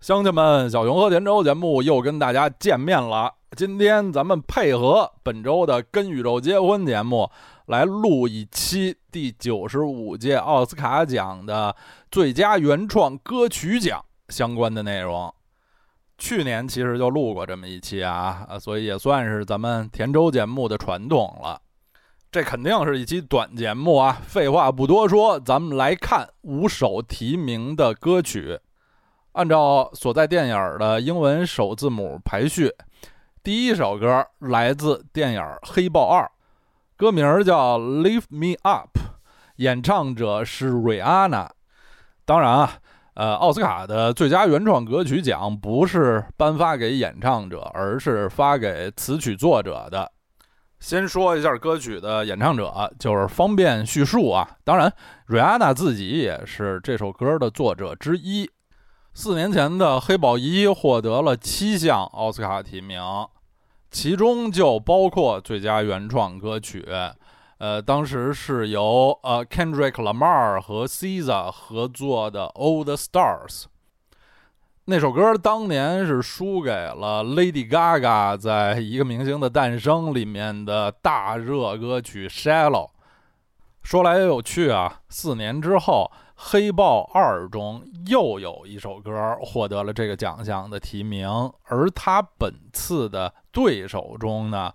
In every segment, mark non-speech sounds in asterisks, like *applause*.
乡亲们，小熊和田周节目又跟大家见面了。今天咱们配合本周的《跟宇宙结婚》节目，来录一期第九十五届奥斯卡奖的最佳原创歌曲奖相关的内容。去年其实就录过这么一期啊，所以也算是咱们田周节目的传统了。这肯定是一期短节目啊！废话不多说，咱们来看五首提名的歌曲。按照所在电影的英文首字母排序，第一首歌来自电影《黑豹二》，歌名叫《Lift Me Up》，演唱者是瑞安娜。当然啊，呃，奥斯卡的最佳原创歌曲奖不是颁发给演唱者，而是发给词曲作者的。先说一下歌曲的演唱者，就是方便叙述啊。当然，瑞安娜自己也是这首歌的作者之一。四年前的《黑豹一》获得了七项奥斯卡提名，其中就包括最佳原创歌曲。呃，当时是由呃 Kendrick Lamar 和 SZA 合作的《All the Stars》那首歌，当年是输给了 Lady Gaga 在《一个明星的诞生》里面的大热歌曲《Shallow》。说来也有趣啊，四年之后。《黑豹二》中又有一首歌获得了这个奖项的提名，而他本次的对手中呢，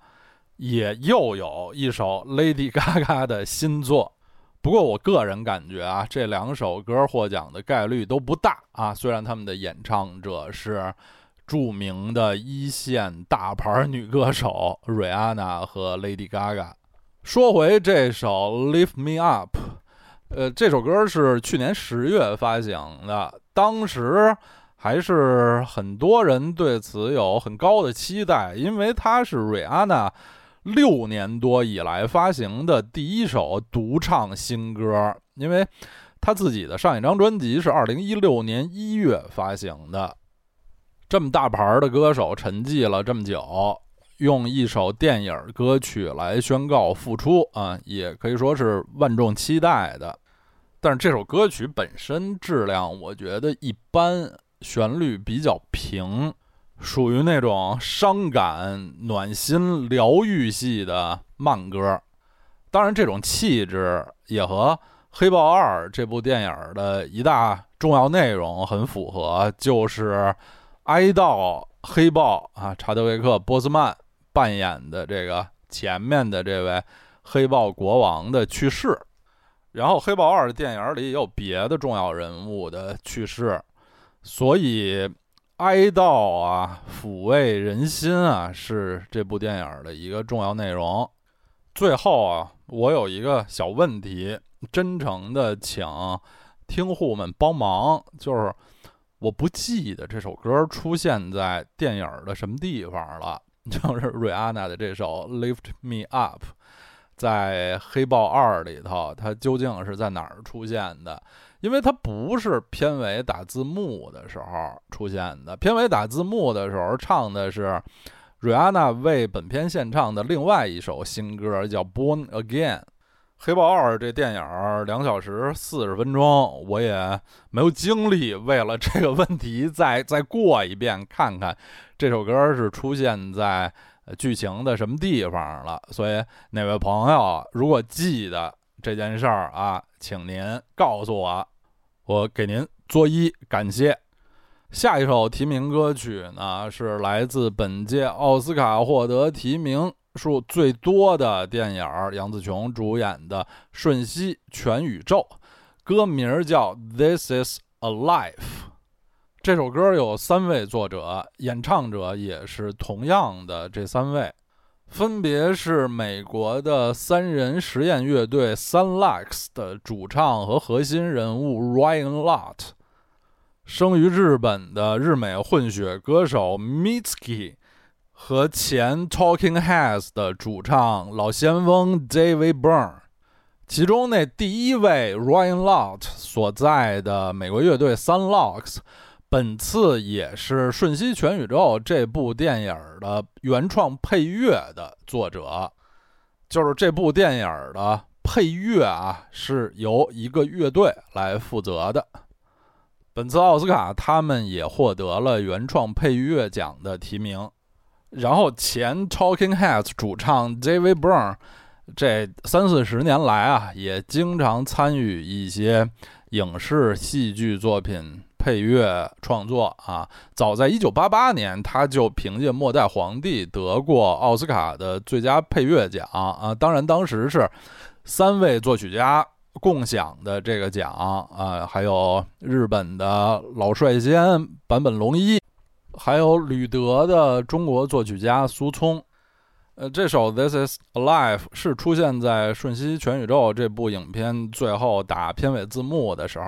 也又有一首 Lady Gaga 的新作。不过我个人感觉啊，这两首歌获奖的概率都不大啊。虽然他们的演唱者是著名的一线大牌女歌手 Rihanna 和 Lady Gaga。说回这首《Lift Me Up》。呃，这首歌是去年十月发行的，当时还是很多人对此有很高的期待，因为它是瑞安娜六年多以来发行的第一首独唱新歌，因为她自己的上一张专辑是二零一六年一月发行的，这么大牌的歌手沉寂了这么久。用一首电影歌曲来宣告复出啊，也可以说是万众期待的。但是这首歌曲本身质量我觉得一般，旋律比较平，属于那种伤感、暖心、疗愈系的慢歌。当然，这种气质也和《黑豹二》这部电影的一大重要内容很符合，就是哀悼黑豹啊，查德维克·波斯曼。扮演的这个前面的这位黑豹国王的去世，然后《黑豹二》的电影里也有别的重要人物的去世，所以哀悼啊、抚慰人心啊，是这部电影的一个重要内容。最后啊，我有一个小问题，真诚的请听户们帮忙，就是我不记得这首歌出现在电影的什么地方了。就是瑞安娜的这首《Lift Me Up》，在《黑豹二》里头，它究竟是在哪儿出现的？因为它不是片尾打字幕的时候出现的。片尾打字幕的时候唱的是瑞安娜为本片献唱的另外一首新歌，叫《Born Again》。黑豹二这电影两小时四十分钟，我也没有精力为了这个问题再再过一遍看看这首歌是出现在剧情的什么地方了。所以哪位朋友如果记得这件事儿啊，请您告诉我，我给您作揖感谢。下一首提名歌曲呢，是来自本届奥斯卡获得提名。数最多的电影，杨紫琼主演的《瞬息全宇宙》，歌名叫《This Is a Life》。这首歌有三位作者，演唱者也是同样的这三位，分别是美国的三人实验乐队 Sunlux 的主唱和核心人物 Ryan Lott，生于日本的日美混血歌手 Mitski。和前 Talking Heads 的主唱老先锋 David Byrne，其中那第一位 Ryan Lott 所在的美国乐队 Sunlux，本次也是《瞬息全宇宙》这部电影的原创配乐的作者，就是这部电影的配乐啊，是由一个乐队来负责的。本次奥斯卡他们也获得了原创配乐奖的提名。然后前 Talking Heads 主唱 J.V. Brown，这三四十年来啊，也经常参与一些影视戏剧作品配乐创作啊。早在1988年，他就凭借《末代皇帝》得过奥斯卡的最佳配乐奖啊。当然，当时是三位作曲家共享的这个奖啊，还有日本的老率先坂本龙一。还有吕德的中国作曲家苏聪，呃，这首《This Is Alive》是出现在《瞬息全宇宙》这部影片最后打片尾字幕的时候。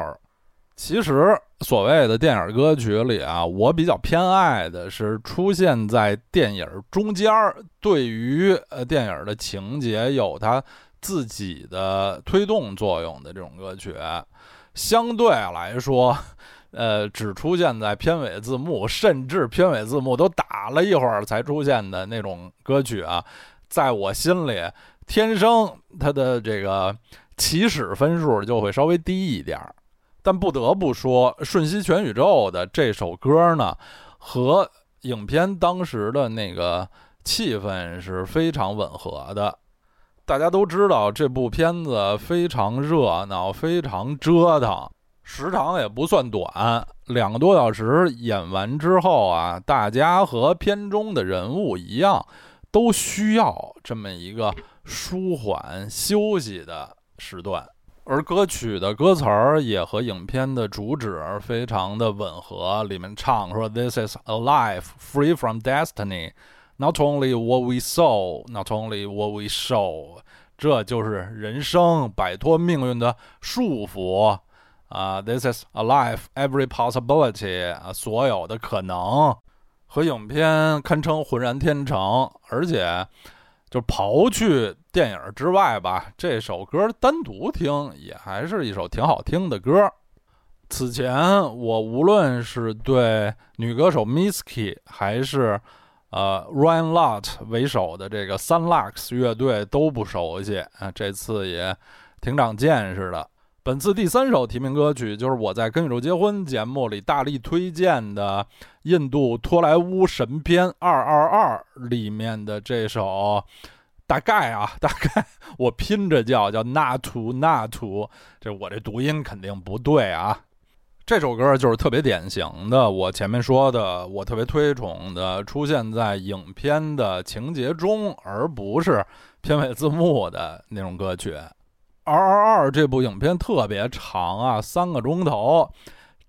其实，所谓的电影歌曲里啊，我比较偏爱的是出现在电影中间儿，对于呃电影的情节有它自己的推动作用的这种歌曲。相对来说。*laughs* 呃，只出现在片尾字幕，甚至片尾字幕都打了一会儿才出现的那种歌曲啊，在我心里，天生它的这个起始分数就会稍微低一点儿。但不得不说，《瞬息全宇宙》的这首歌呢，和影片当时的那个气氛是非常吻合的。大家都知道，这部片子非常热闹，非常折腾。时长也不算短，两个多小时演完之后啊，大家和片中的人物一样，都需要这么一个舒缓休息的时段。而歌曲的歌词儿也和影片的主旨非常的吻合，里面唱说：“This is a life free from destiny, not only what we saw, not only what we show。”这就是人生摆脱命运的束缚。啊，This is a life, every possibility 啊，所有的可能和影片堪称浑然天成，而且就刨去电影之外吧，这首歌单独听也还是一首挺好听的歌。此前我无论是对女歌手 Misky 还是呃 Ryan Lott 为首的这个 Sunlux 乐队都不熟悉啊，这次也挺长见识的。本次第三首提名歌曲就是我在《跟宇宙结婚》节目里大力推荐的印度托莱乌神片《二二二》里面的这首，大概啊，*laughs* 大概我拼着叫叫那图那图，这我这读音肯定不对啊。这首歌就是特别典型的，我前面说的，我特别推崇的，出现在影片的情节中，而不是片尾字幕的那种歌曲。《二二二》这部影片特别长啊，三个钟头。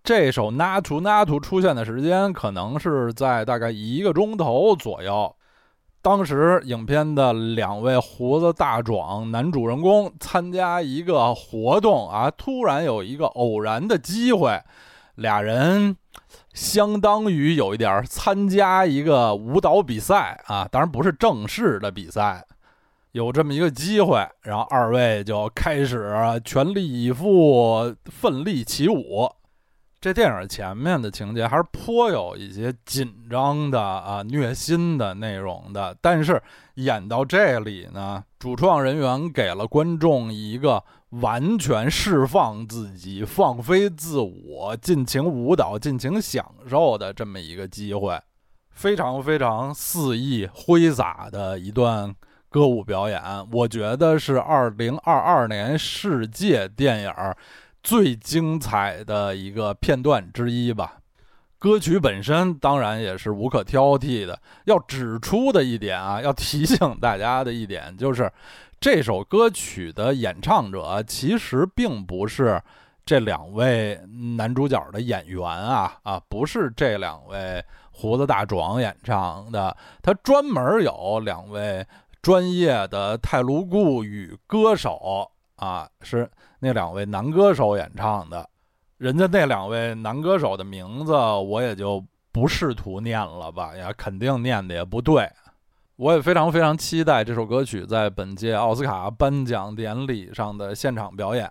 这首《那图那图》出现的时间可能是在大概一个钟头左右。当时影片的两位胡子大壮男主人公参加一个活动啊，突然有一个偶然的机会，俩人相当于有一点参加一个舞蹈比赛啊，当然不是正式的比赛。有这么一个机会，然后二位就开始全力以赴、奋力起舞。这电影前面的情节还是颇有一些紧张的啊、虐心的内容的，但是演到这里呢，主创人员给了观众一个完全释放自己、放飞自我、尽情舞蹈、尽情享受的这么一个机会，非常非常肆意挥洒的一段。歌舞表演，我觉得是二零二二年世界电影最精彩的一个片段之一吧。歌曲本身当然也是无可挑剔的。要指出的一点啊，要提醒大家的一点就是，这首歌曲的演唱者其实并不是这两位男主角的演员啊啊，不是这两位胡子大壮演唱的，他专门有两位。专业的泰卢固语歌手啊，是那两位男歌手演唱的。人家那两位男歌手的名字，我也就不试图念了吧，也肯定念的也不对。我也非常非常期待这首歌曲在本届奥斯卡颁奖典礼上的现场表演。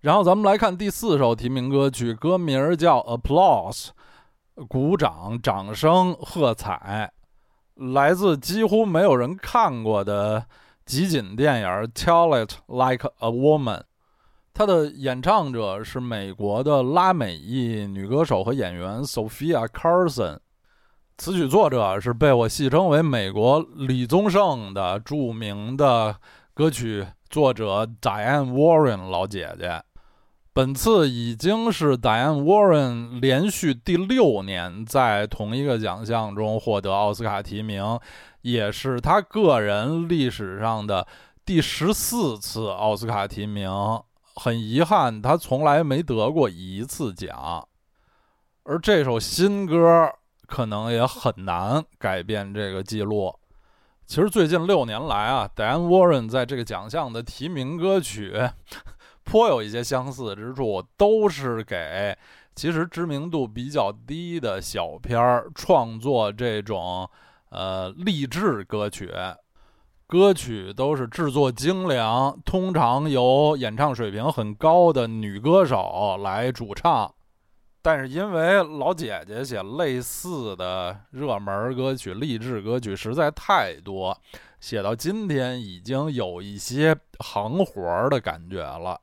然后咱们来看第四首提名歌曲，歌名叫《Applause》，鼓掌、掌声、喝彩。来自几乎没有人看过的集锦电影《Tell It Like a Woman》，它的演唱者是美国的拉美裔女歌手和演员 Sophia Carson，词曲作者是被我戏称为美国李宗盛的著名的歌曲作者 Diane Warren 老姐姐。本次已经是 Diane Warren 连续第六年在同一个奖项中获得奥斯卡提名，也是他个人历史上的第十四次奥斯卡提名。很遗憾，他从来没得过一次奖。而这首新歌可能也很难改变这个记录。其实最近六年来啊，Diane Warren 在这个奖项的提名歌曲。颇有一些相似之处，都是给其实知名度比较低的小片儿创作这种呃励志歌曲。歌曲都是制作精良，通常由演唱水平很高的女歌手来主唱。但是因为老姐姐写类似的热门歌曲、励志歌曲实在太多，写到今天已经有一些行活儿的感觉了。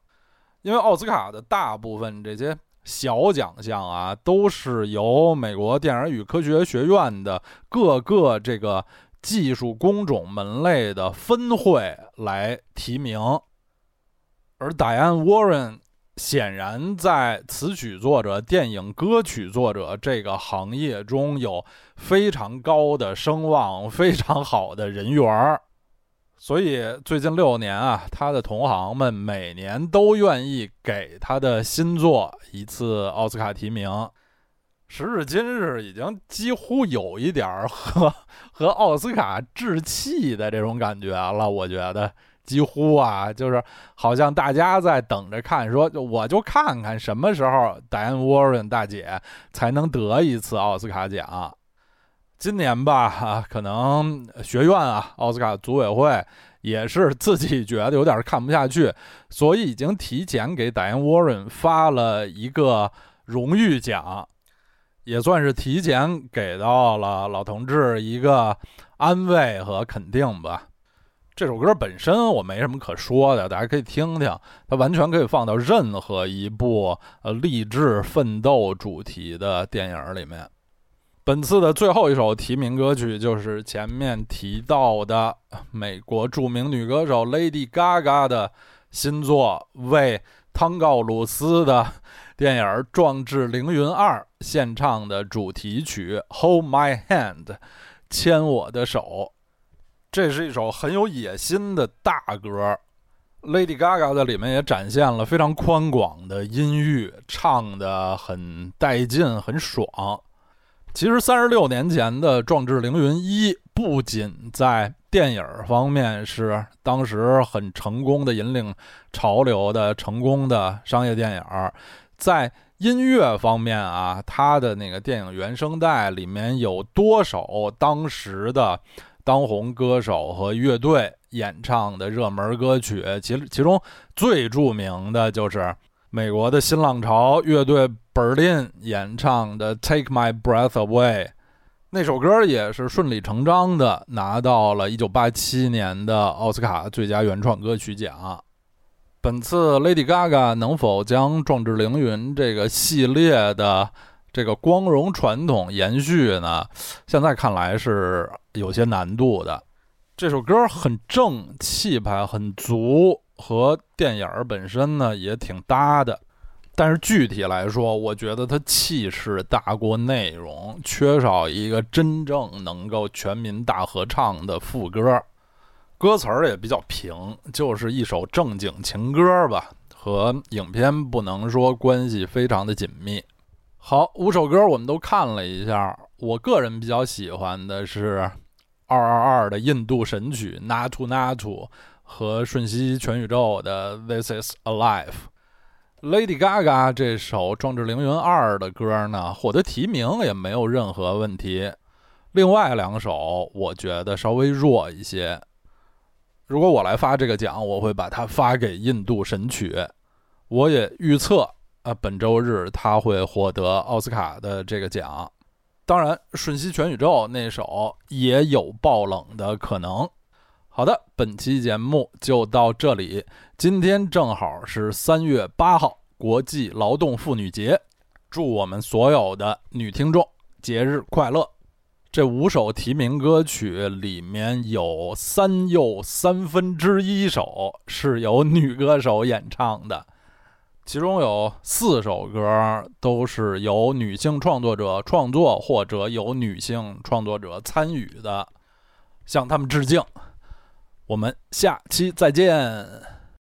因为奥斯卡的大部分这些小奖项啊，都是由美国电影与科学学院的各个这个技术工种门类的分会来提名，而 Diane Warren 显然在词曲作者、电影歌曲作者这个行业中有非常高的声望、非常好的人缘儿。所以最近六年啊，他的同行们每年都愿意给他的新作一次奥斯卡提名。时至今日，已经几乎有一点儿和 *laughs* 和奥斯卡置气的这种感觉了。我觉得几乎啊，就是好像大家在等着看，说就我就看看什么时候戴安·沃伦大姐才能得一次奥斯卡奖。今年吧，啊，*laughs* 可能学院啊，奥斯卡组委会也是自己觉得有点看不下去，所以已经提前给戴安·沃伦发了一个荣誉奖，也算是提前给到了老同志一个安慰和肯定吧。这首歌本身我没什么可说的，大家可以听听，它完全可以放到任何一部呃励志奋斗主题的电影里面。本次的最后一首提名歌曲就是前面提到的美国著名女歌手 Lady Gaga 的新作，为汤告鲁斯的电影《壮志凌云二》献唱的主题曲《Hold My Hand》，牵我的手。这是一首很有野心的大歌，Lady Gaga 在里面也展现了非常宽广的音域，唱的很带劲，很爽。其实三十六年前的《壮志凌云一》不仅在电影方面是当时很成功的引领潮流的成功的商业电影，在音乐方面啊，它的那个电影原声带里面有多首当时的当红歌手和乐队演唱的热门歌曲，其其中最著名的就是美国的新浪潮乐队。Berlin 演唱的《Take My Breath Away》那首歌也是顺理成章的拿到了一九八七年的奥斯卡最佳原创歌曲奖。本次 Lady Gaga 能否将《壮志凌云》这个系列的这个光荣传统延续呢？现在看来是有些难度的。这首歌很正，气派很足，和电影本身呢也挺搭的。但是具体来说，我觉得它气势大过内容，缺少一个真正能够全民大合唱的副歌，歌词儿也比较平，就是一首正经情歌吧，和影片不能说关系非常的紧密。好，五首歌我们都看了一下，我个人比较喜欢的是二二二的印度神曲《Natu Natu》和瞬息全宇宙的《This Is Alive》。Lady Gaga 这首《壮志凌云二》的歌呢，获得提名也没有任何问题。另外两首我觉得稍微弱一些。如果我来发这个奖，我会把它发给印度神曲。我也预测啊，本周日他会获得奥斯卡的这个奖。当然，《瞬息全宇宙》那首也有爆冷的可能。好的，本期节目就到这里。今天正好是三月八号，国际劳动妇女节，祝我们所有的女听众节日快乐。这五首提名歌曲里面有三又三分之一首是由女歌手演唱的，其中有四首歌都是由女性创作者创作或者由女性创作者参与的，向他们致敬。我们下期再见。